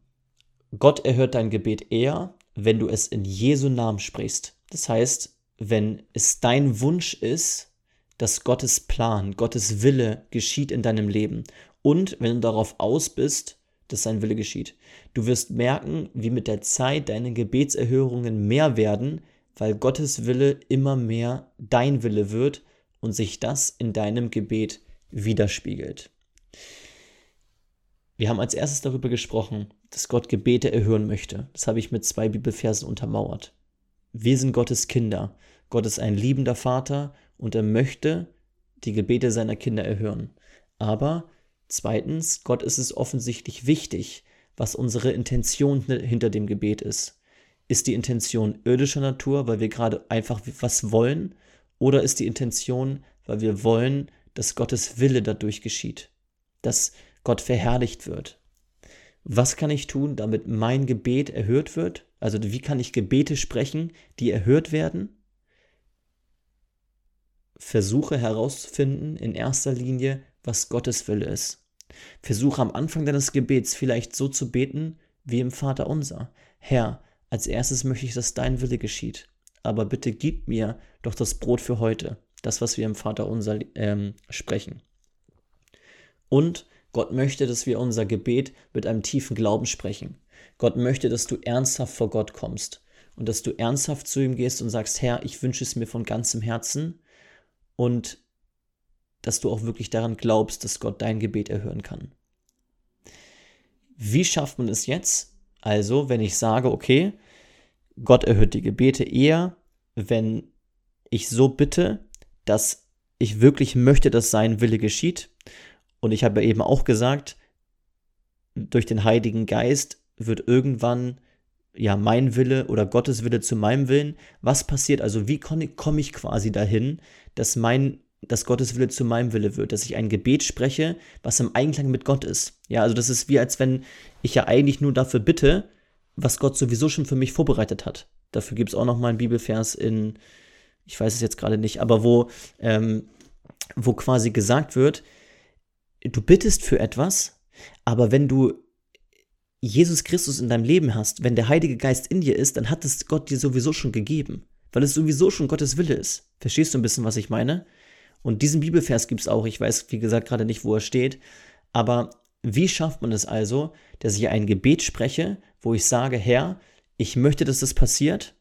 Gott erhört dein Gebet eher, wenn du es in Jesu Namen sprichst. Das heißt, wenn es dein Wunsch ist, dass Gottes Plan, Gottes Wille geschieht in deinem Leben und wenn du darauf aus bist, dass sein Wille geschieht. Du wirst merken, wie mit der Zeit deine Gebetserhörungen mehr werden, weil Gottes Wille immer mehr dein Wille wird und sich das in deinem Gebet widerspiegelt. Wir haben als erstes darüber gesprochen, dass Gott Gebete erhören möchte. Das habe ich mit zwei Bibelversen untermauert. Wir sind Gottes Kinder. Gott ist ein liebender Vater und er möchte die Gebete seiner Kinder erhören. Aber zweitens, Gott ist es offensichtlich wichtig, was unsere Intention hinter dem Gebet ist. Ist die Intention irdischer Natur, weil wir gerade einfach was wollen? Oder ist die Intention, weil wir wollen, dass Gottes Wille dadurch geschieht? Dass Gott verherrlicht wird. Was kann ich tun, damit mein Gebet erhört wird? Also wie kann ich Gebete sprechen, die erhört werden? Versuche herauszufinden in erster Linie, was Gottes Wille ist. Versuche am Anfang deines Gebets vielleicht so zu beten wie im Vater unser. Herr, als erstes möchte ich, dass dein Wille geschieht. Aber bitte gib mir doch das Brot für heute, das, was wir im Vater unser ähm, sprechen. Und Gott möchte, dass wir unser Gebet mit einem tiefen Glauben sprechen. Gott möchte, dass du ernsthaft vor Gott kommst und dass du ernsthaft zu ihm gehst und sagst, Herr, ich wünsche es mir von ganzem Herzen und dass du auch wirklich daran glaubst, dass Gott dein Gebet erhören kann. Wie schafft man es jetzt? Also, wenn ich sage, okay, Gott erhört die Gebete eher, wenn ich so bitte, dass ich wirklich möchte, dass sein Wille geschieht und ich habe eben auch gesagt, durch den Heiligen Geist wird irgendwann ja mein Wille oder Gottes Wille zu meinem Willen. Was passiert also? Wie komme ich quasi dahin, dass mein dass Gottes Wille zu meinem Wille wird, dass ich ein Gebet spreche, was im Einklang mit Gott ist. Ja, also das ist wie als wenn ich ja eigentlich nur dafür bitte, was Gott sowieso schon für mich vorbereitet hat. Dafür gibt es auch noch mal einen Bibelvers in, ich weiß es jetzt gerade nicht, aber wo, ähm, wo quasi gesagt wird, du bittest für etwas, aber wenn du Jesus Christus in deinem Leben hast, wenn der Heilige Geist in dir ist, dann hat es Gott dir sowieso schon gegeben, weil es sowieso schon Gottes Wille ist. Verstehst du ein bisschen, was ich meine? Und diesen Bibelvers gibt es auch, ich weiß, wie gesagt, gerade nicht, wo er steht, aber wie schafft man es also, dass ich ein Gebet spreche, wo ich sage, Herr, ich möchte, dass das passiert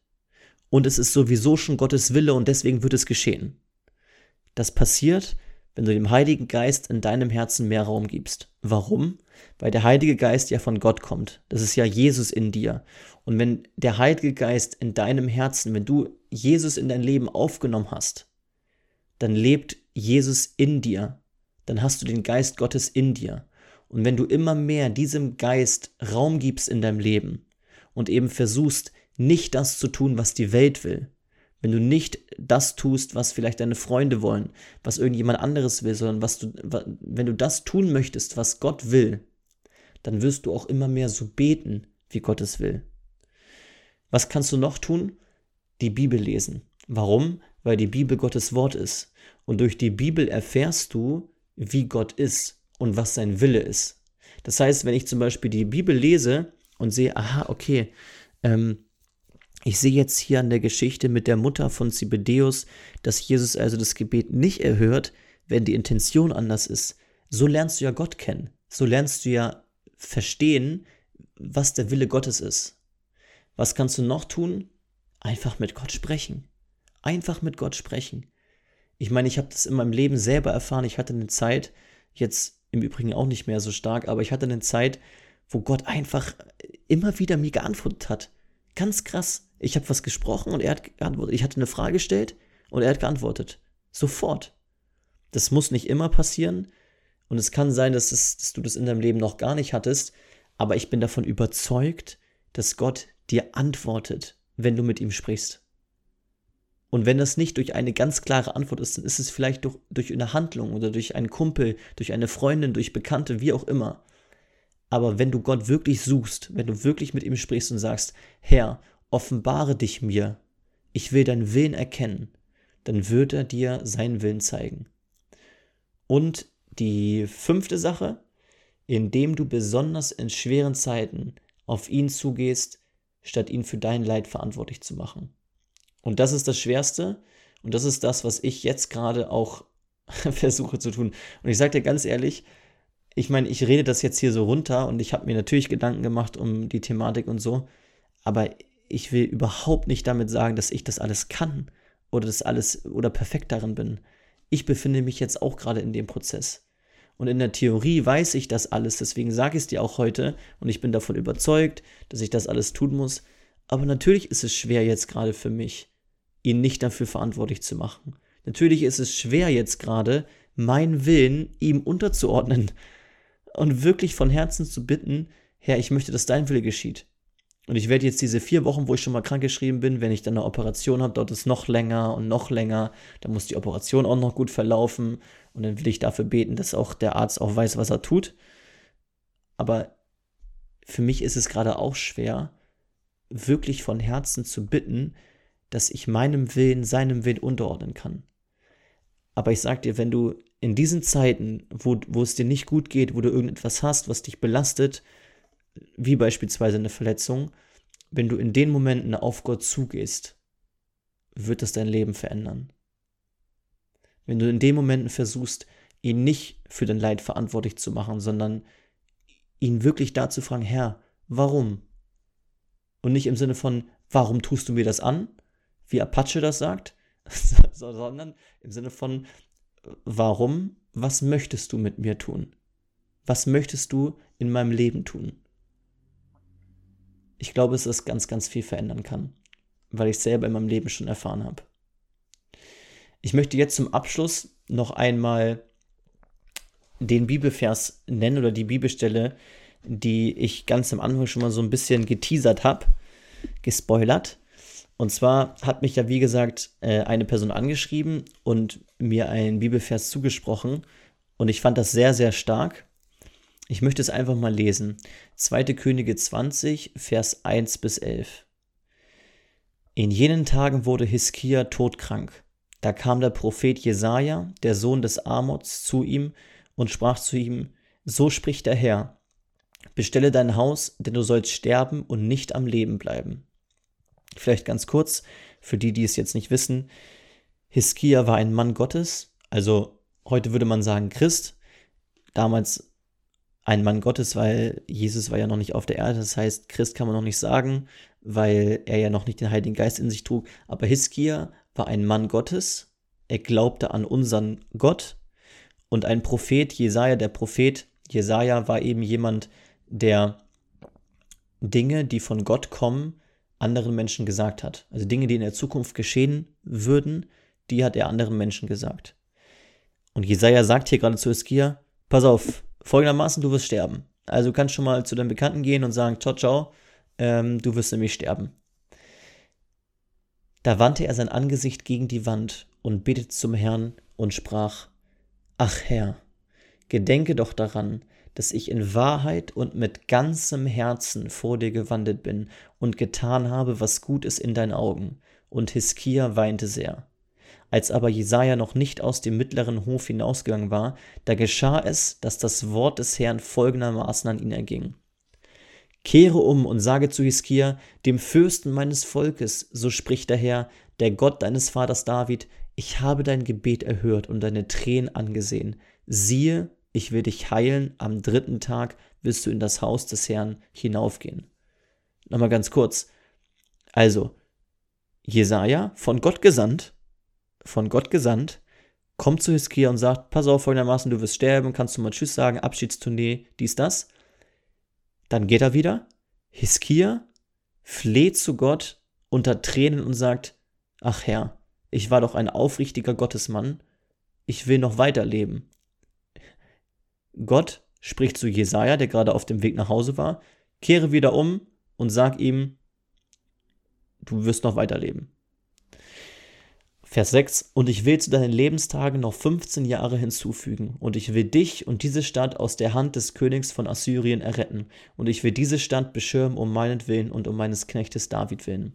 und es ist sowieso schon Gottes Wille und deswegen wird es geschehen. Das passiert, wenn du dem Heiligen Geist in deinem Herzen mehr Raum gibst. Warum? Weil der Heilige Geist ja von Gott kommt. Das ist ja Jesus in dir. Und wenn der Heilige Geist in deinem Herzen, wenn du Jesus in dein Leben aufgenommen hast, dann lebt Jesus in dir. Dann hast du den Geist Gottes in dir. Und wenn du immer mehr diesem Geist Raum gibst in deinem Leben und eben versuchst, nicht das zu tun, was die Welt will, wenn du nicht das tust, was vielleicht deine Freunde wollen, was irgendjemand anderes will, sondern was du, wenn du das tun möchtest, was Gott will, dann wirst du auch immer mehr so beten, wie Gott es will. Was kannst du noch tun? Die Bibel lesen. Warum? Weil die Bibel Gottes Wort ist. Und durch die Bibel erfährst du, wie Gott ist und was sein Wille ist. Das heißt, wenn ich zum Beispiel die Bibel lese und sehe, aha, okay, ähm, ich sehe jetzt hier an der Geschichte mit der Mutter von Zebedeus, dass Jesus also das Gebet nicht erhört, wenn die Intention anders ist. So lernst du ja Gott kennen. So lernst du ja verstehen, was der Wille Gottes ist. Was kannst du noch tun? Einfach mit Gott sprechen. Einfach mit Gott sprechen. Ich meine, ich habe das in meinem Leben selber erfahren. Ich hatte eine Zeit, jetzt im Übrigen auch nicht mehr so stark, aber ich hatte eine Zeit, wo Gott einfach immer wieder mir geantwortet hat. Ganz krass. Ich habe was gesprochen und er hat geantwortet. Ich hatte eine Frage gestellt und er hat geantwortet. Sofort. Das muss nicht immer passieren. Und es kann sein, dass, es, dass du das in deinem Leben noch gar nicht hattest. Aber ich bin davon überzeugt, dass Gott dir antwortet, wenn du mit ihm sprichst. Und wenn das nicht durch eine ganz klare Antwort ist, dann ist es vielleicht durch, durch eine Handlung oder durch einen Kumpel, durch eine Freundin, durch Bekannte, wie auch immer. Aber wenn du Gott wirklich suchst, wenn du wirklich mit ihm sprichst und sagst, Herr, offenbare dich mir, ich will deinen Willen erkennen, dann wird er dir seinen Willen zeigen. Und die fünfte Sache, indem du besonders in schweren Zeiten auf ihn zugehst, statt ihn für dein Leid verantwortlich zu machen. Und das ist das Schwerste und das ist das, was ich jetzt gerade auch *laughs* versuche zu tun. Und ich sage dir ganz ehrlich, ich meine, ich rede das jetzt hier so runter und ich habe mir natürlich Gedanken gemacht um die Thematik und so, aber ich will überhaupt nicht damit sagen, dass ich das alles kann oder das alles oder perfekt darin bin. Ich befinde mich jetzt auch gerade in dem Prozess. Und in der Theorie weiß ich das alles, deswegen sage ich es dir auch heute und ich bin davon überzeugt, dass ich das alles tun muss. Aber natürlich ist es schwer jetzt gerade für mich ihn nicht dafür verantwortlich zu machen. Natürlich ist es schwer jetzt gerade, meinen Willen ihm unterzuordnen und wirklich von Herzen zu bitten, Herr, ich möchte, dass dein Wille geschieht. Und ich werde jetzt diese vier Wochen, wo ich schon mal krankgeschrieben bin, wenn ich dann eine Operation habe, dauert es noch länger und noch länger. Dann muss die Operation auch noch gut verlaufen. Und dann will ich dafür beten, dass auch der Arzt auch weiß, was er tut. Aber für mich ist es gerade auch schwer, wirklich von Herzen zu bitten, dass ich meinem Willen seinem Willen unterordnen kann. Aber ich sag dir, wenn du in diesen Zeiten, wo, wo es dir nicht gut geht, wo du irgendetwas hast, was dich belastet, wie beispielsweise eine Verletzung, wenn du in den Momenten auf Gott zugehst, wird das dein Leben verändern. Wenn du in den Momenten versuchst, ihn nicht für dein Leid verantwortlich zu machen, sondern ihn wirklich dazu fragen, Herr, warum? Und nicht im Sinne von, warum tust du mir das an, wie Apache das sagt, *laughs* sondern im Sinne von, warum, was möchtest du mit mir tun? Was möchtest du in meinem Leben tun? Ich glaube, es ganz, ganz viel verändern kann, weil ich selber in meinem Leben schon erfahren habe. Ich möchte jetzt zum Abschluss noch einmal den Bibelvers nennen oder die Bibelstelle, die ich ganz am Anfang schon mal so ein bisschen geteasert habe, gespoilert. Und zwar hat mich ja, wie gesagt, äh, eine Person angeschrieben und mir einen Bibelvers zugesprochen. Und ich fand das sehr, sehr stark. Ich möchte es einfach mal lesen. 2. Könige 20, Vers 1 bis 11. In jenen Tagen wurde Hiskia todkrank. Da kam der Prophet Jesaja, der Sohn des Amots, zu ihm und sprach zu ihm: So spricht der Herr: Bestelle dein Haus, denn du sollst sterben und nicht am Leben bleiben. Vielleicht ganz kurz, für die, die es jetzt nicht wissen. Hiskia war ein Mann Gottes, also heute würde man sagen Christ. Damals ein Mann Gottes, weil Jesus war ja noch nicht auf der Erde. Das heißt, Christ kann man noch nicht sagen, weil er ja noch nicht den Heiligen Geist in sich trug. Aber Hiskia war ein Mann Gottes. Er glaubte an unseren Gott. Und ein Prophet, Jesaja, der Prophet Jesaja war eben jemand, der Dinge, die von Gott kommen, anderen Menschen gesagt hat. Also Dinge, die in der Zukunft geschehen würden, die hat er anderen Menschen gesagt. Und Jesaja sagt hier gerade zu Eskia, pass auf, folgendermaßen, du wirst sterben. Also du kannst schon mal zu deinem Bekannten gehen und sagen, ciao, ciao, ähm, du wirst nämlich sterben. Da wandte er sein Angesicht gegen die Wand und betete zum Herrn und sprach, Ach Herr, gedenke doch daran, dass ich in Wahrheit und mit ganzem Herzen vor dir gewandelt bin und getan habe, was gut ist in deinen Augen. Und Hiskia weinte sehr. Als aber Jesaja noch nicht aus dem mittleren Hof hinausgegangen war, da geschah es, dass das Wort des Herrn folgendermaßen an ihn erging. Kehre um und sage zu Hiskia, dem Fürsten meines Volkes, so spricht der Herr, der Gott deines Vaters David, ich habe dein Gebet erhört und deine Tränen angesehen. Siehe, ich will dich heilen am dritten Tag, wirst du in das Haus des Herrn hinaufgehen. Nochmal ganz kurz. Also, Jesaja, von Gott gesandt, von Gott gesandt, kommt zu Hiskia und sagt: Pass auf, folgendermaßen, du wirst sterben, kannst du mal Tschüss sagen, Abschiedstournee, dies, das. Dann geht er wieder. Hiskia fleht zu Gott unter Tränen und sagt: Ach Herr, ich war doch ein aufrichtiger Gottesmann, ich will noch weiterleben. Gott spricht zu Jesaja, der gerade auf dem Weg nach Hause war: Kehre wieder um und sag ihm, du wirst noch weiterleben. Vers 6, und ich will zu deinen Lebenstagen noch 15 Jahre hinzufügen, und ich will dich und diese Stadt aus der Hand des Königs von Assyrien erretten, und ich will diese Stadt beschirmen um meinetwillen und um meines Knechtes David willen.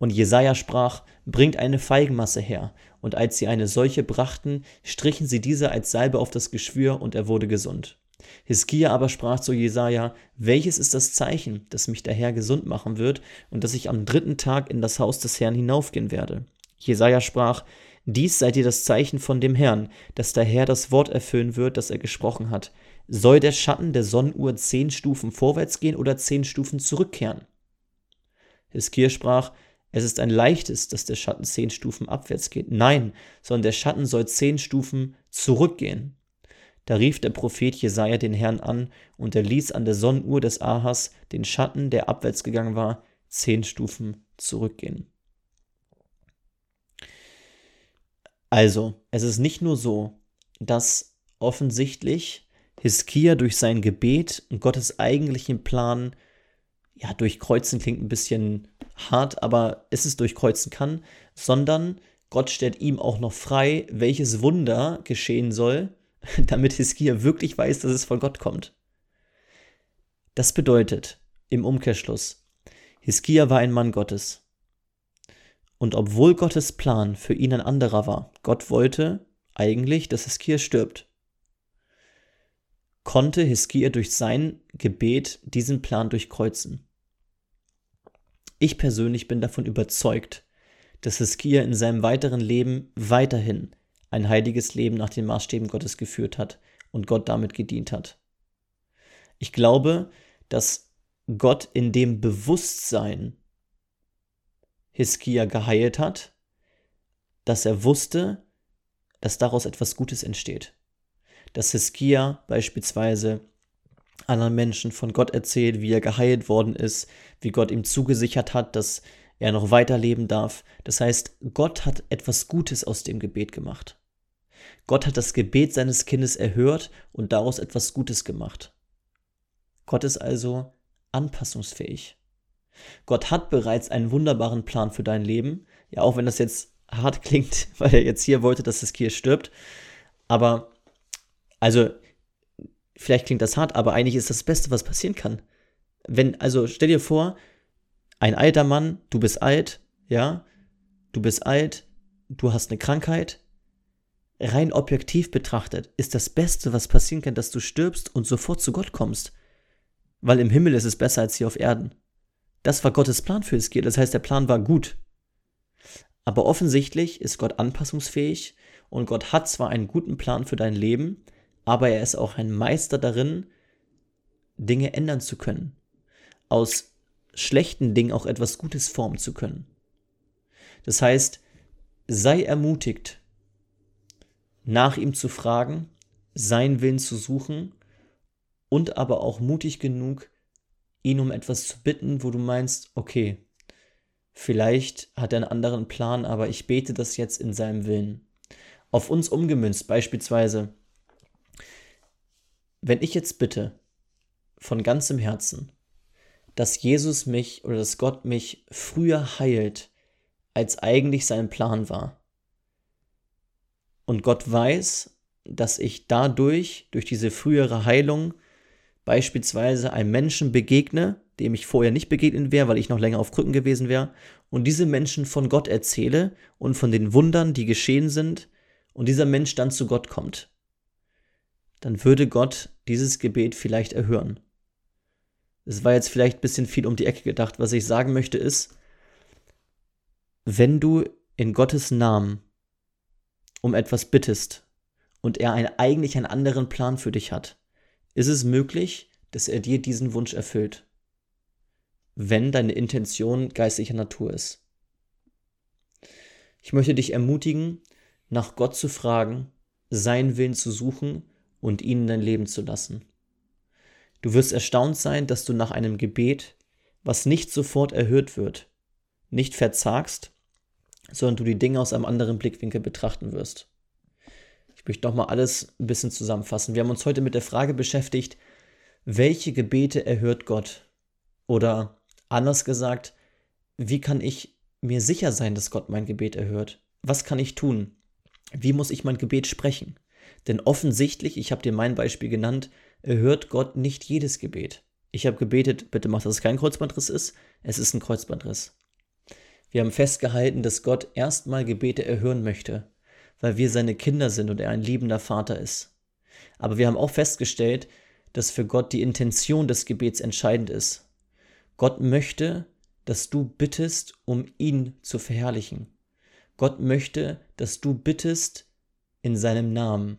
Und Jesaja sprach, bringt eine Feigenmasse her, und als sie eine solche brachten, strichen sie diese als Salbe auf das Geschwür, und er wurde gesund. Hiskia aber sprach zu Jesaja: Welches ist das Zeichen, dass mich der Herr gesund machen wird und dass ich am dritten Tag in das Haus des Herrn hinaufgehen werde? Jesaja sprach: Dies sei dir das Zeichen von dem Herrn, dass der Herr das Wort erfüllen wird, das er gesprochen hat. Soll der Schatten der Sonnenuhr zehn Stufen vorwärts gehen oder zehn Stufen zurückkehren? Hiskia sprach: Es ist ein leichtes, dass der Schatten zehn Stufen abwärts geht. Nein, sondern der Schatten soll zehn Stufen zurückgehen. Da rief der Prophet Jesaja den Herrn an, und er ließ an der Sonnenuhr des Ahas den Schatten, der abwärts gegangen war, zehn Stufen zurückgehen. Also, es ist nicht nur so, dass offensichtlich Hiskia durch sein Gebet und Gottes eigentlichen Plan, ja, durchkreuzen klingt ein bisschen hart, aber es ist durchkreuzen kann, sondern Gott stellt ihm auch noch frei, welches Wunder geschehen soll, *laughs* damit Hiskia wirklich weiß, dass es von Gott kommt. Das bedeutet im Umkehrschluss, Hiskia war ein Mann Gottes. Und obwohl Gottes Plan für ihn ein anderer war, Gott wollte eigentlich, dass Hiskia stirbt, konnte Hiskia durch sein Gebet diesen Plan durchkreuzen. Ich persönlich bin davon überzeugt, dass Hiskia in seinem weiteren Leben weiterhin ein heiliges Leben nach den Maßstäben Gottes geführt hat und Gott damit gedient hat. Ich glaube, dass Gott in dem Bewusstsein Hiskia geheilt hat, dass er wusste, dass daraus etwas Gutes entsteht. Dass Hiskia beispielsweise anderen Menschen von Gott erzählt, wie er geheilt worden ist, wie Gott ihm zugesichert hat, dass er noch weiterleben darf. Das heißt, Gott hat etwas Gutes aus dem Gebet gemacht. Gott hat das Gebet seines Kindes erhört und daraus etwas Gutes gemacht. Gott ist also anpassungsfähig. Gott hat bereits einen wunderbaren Plan für dein Leben. Ja, auch wenn das jetzt hart *laughs* klingt, weil er jetzt hier wollte, dass das Kier stirbt. Aber, also, vielleicht klingt das hart, aber eigentlich ist das Beste, was passieren kann. Wenn, also stell dir vor, ein alter Mann, du bist alt, ja, du bist alt, du hast eine Krankheit, rein objektiv betrachtet, ist das Beste, was passieren kann, dass du stirbst und sofort zu Gott kommst. Weil im Himmel ist es besser als hier auf Erden. Das war Gottes Plan für Eskiel, das heißt, der Plan war gut. Aber offensichtlich ist Gott anpassungsfähig und Gott hat zwar einen guten Plan für dein Leben, aber er ist auch ein Meister darin, Dinge ändern zu können. Aus schlechten Dingen auch etwas Gutes formen zu können. Das heißt, sei ermutigt, nach ihm zu fragen, seinen Willen zu suchen und aber auch mutig genug, ihn um etwas zu bitten, wo du meinst, okay, vielleicht hat er einen anderen Plan, aber ich bete das jetzt in seinem Willen. Auf uns umgemünzt beispielsweise, wenn ich jetzt bitte, von ganzem Herzen, dass Jesus mich oder dass Gott mich früher heilt, als eigentlich sein Plan war, und Gott weiß, dass ich dadurch, durch diese frühere Heilung, beispielsweise einem Menschen begegne, dem ich vorher nicht begegnet wäre, weil ich noch länger auf Krücken gewesen wäre, und diese Menschen von Gott erzähle und von den Wundern, die geschehen sind, und dieser Mensch dann zu Gott kommt, dann würde Gott dieses Gebet vielleicht erhören. Es war jetzt vielleicht ein bisschen viel um die Ecke gedacht. Was ich sagen möchte ist, wenn du in Gottes Namen um etwas bittest und er ein, eigentlich einen anderen Plan für dich hat, ist es möglich, dass er dir diesen Wunsch erfüllt, wenn deine Intention geistlicher Natur ist. Ich möchte dich ermutigen, nach Gott zu fragen, seinen Willen zu suchen und ihn in dein Leben zu lassen. Du wirst erstaunt sein, dass du nach einem Gebet, was nicht sofort erhört wird, nicht verzagst, sondern du die Dinge aus einem anderen Blickwinkel betrachten wirst. Ich möchte nochmal alles ein bisschen zusammenfassen. Wir haben uns heute mit der Frage beschäftigt, welche Gebete erhört Gott? Oder anders gesagt, wie kann ich mir sicher sein, dass Gott mein Gebet erhört? Was kann ich tun? Wie muss ich mein Gebet sprechen? Denn offensichtlich, ich habe dir mein Beispiel genannt, erhört Gott nicht jedes Gebet. Ich habe gebetet, bitte mach, dass es kein Kreuzbandriss ist. Es ist ein Kreuzbandriss. Wir haben festgehalten, dass Gott erstmal Gebete erhören möchte, weil wir seine Kinder sind und er ein liebender Vater ist. Aber wir haben auch festgestellt, dass für Gott die Intention des Gebets entscheidend ist. Gott möchte, dass du bittest, um ihn zu verherrlichen. Gott möchte, dass du bittest in seinem Namen.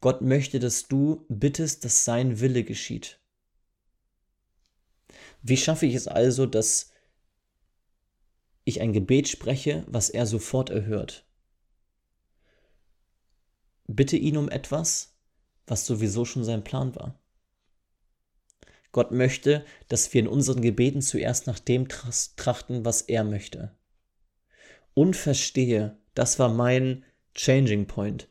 Gott möchte, dass du bittest, dass sein Wille geschieht. Wie schaffe ich es also, dass ich ein Gebet spreche, was er sofort erhört? Bitte ihn um etwas, was sowieso schon sein Plan war. Gott möchte, dass wir in unseren Gebeten zuerst nach dem trachten, was er möchte. Und verstehe, das war mein Changing Point.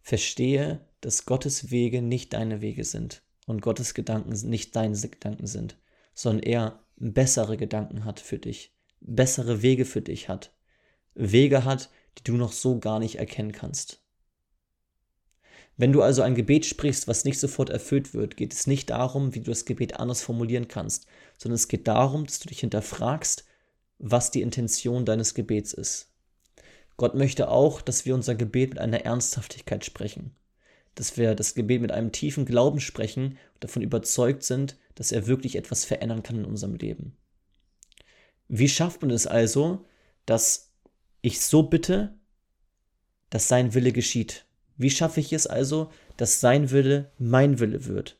Verstehe, dass Gottes Wege nicht deine Wege sind und Gottes Gedanken nicht deine Gedanken sind, sondern er bessere Gedanken hat für dich, bessere Wege für dich hat, Wege hat, die du noch so gar nicht erkennen kannst. Wenn du also ein Gebet sprichst, was nicht sofort erfüllt wird, geht es nicht darum, wie du das Gebet anders formulieren kannst, sondern es geht darum, dass du dich hinterfragst, was die Intention deines Gebets ist. Gott möchte auch, dass wir unser Gebet mit einer Ernsthaftigkeit sprechen dass wir das Gebet mit einem tiefen Glauben sprechen und davon überzeugt sind, dass er wirklich etwas verändern kann in unserem Leben. Wie schafft man es also, dass ich so bitte, dass sein Wille geschieht? Wie schaffe ich es also, dass sein Wille mein Wille wird?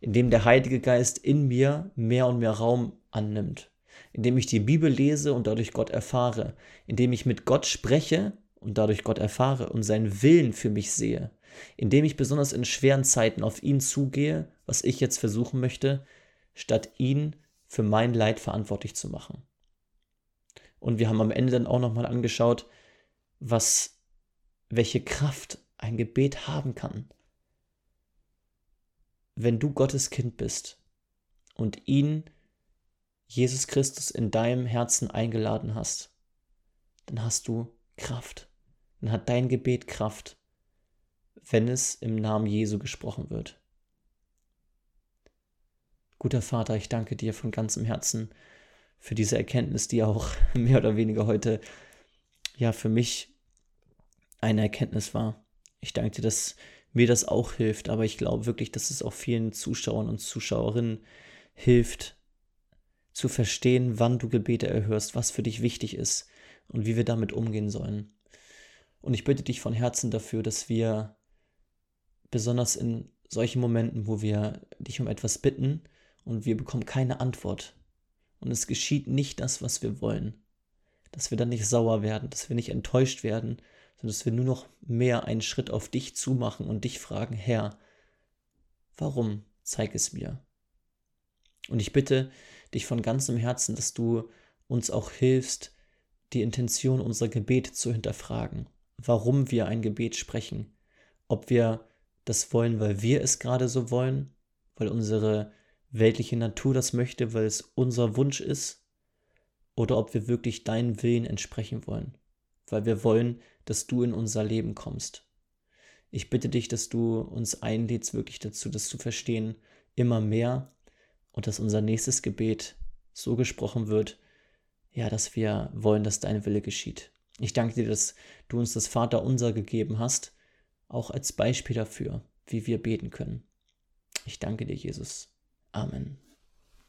Indem der Heilige Geist in mir mehr und mehr Raum annimmt. Indem ich die Bibel lese und dadurch Gott erfahre. Indem ich mit Gott spreche und dadurch Gott erfahre und seinen Willen für mich sehe indem ich besonders in schweren Zeiten auf ihn zugehe, was ich jetzt versuchen möchte, statt ihn für mein Leid verantwortlich zu machen. Und wir haben am Ende dann auch nochmal angeschaut, was, welche Kraft ein Gebet haben kann. Wenn du Gottes Kind bist und ihn, Jesus Christus, in deinem Herzen eingeladen hast, dann hast du Kraft. Dann hat dein Gebet Kraft wenn es im Namen Jesu gesprochen wird. Guter Vater, ich danke dir von ganzem Herzen für diese Erkenntnis, die auch *laughs* mehr oder weniger heute ja für mich eine Erkenntnis war. Ich danke dir, dass mir das auch hilft, aber ich glaube wirklich, dass es auch vielen Zuschauern und Zuschauerinnen hilft, zu verstehen, wann du Gebete erhörst, was für dich wichtig ist und wie wir damit umgehen sollen. Und ich bitte dich von Herzen dafür, dass wir besonders in solchen Momenten, wo wir dich um etwas bitten und wir bekommen keine Antwort und es geschieht nicht das, was wir wollen, dass wir dann nicht sauer werden, dass wir nicht enttäuscht werden, sondern dass wir nur noch mehr einen Schritt auf dich zumachen und dich fragen, Herr, warum zeig es mir? Und ich bitte dich von ganzem Herzen, dass du uns auch hilfst, die Intention unserer Gebete zu hinterfragen, warum wir ein Gebet sprechen, ob wir das wollen, weil wir es gerade so wollen, weil unsere weltliche Natur das möchte, weil es unser Wunsch ist, oder ob wir wirklich deinen Willen entsprechen wollen, weil wir wollen, dass du in unser Leben kommst. Ich bitte dich, dass du uns einlädst, wirklich dazu, das zu verstehen, immer mehr und dass unser nächstes Gebet so gesprochen wird, ja, dass wir wollen, dass dein Wille geschieht. Ich danke dir, dass du uns das Vaterunser gegeben hast auch als Beispiel dafür, wie wir beten können. Ich danke dir, Jesus. Amen.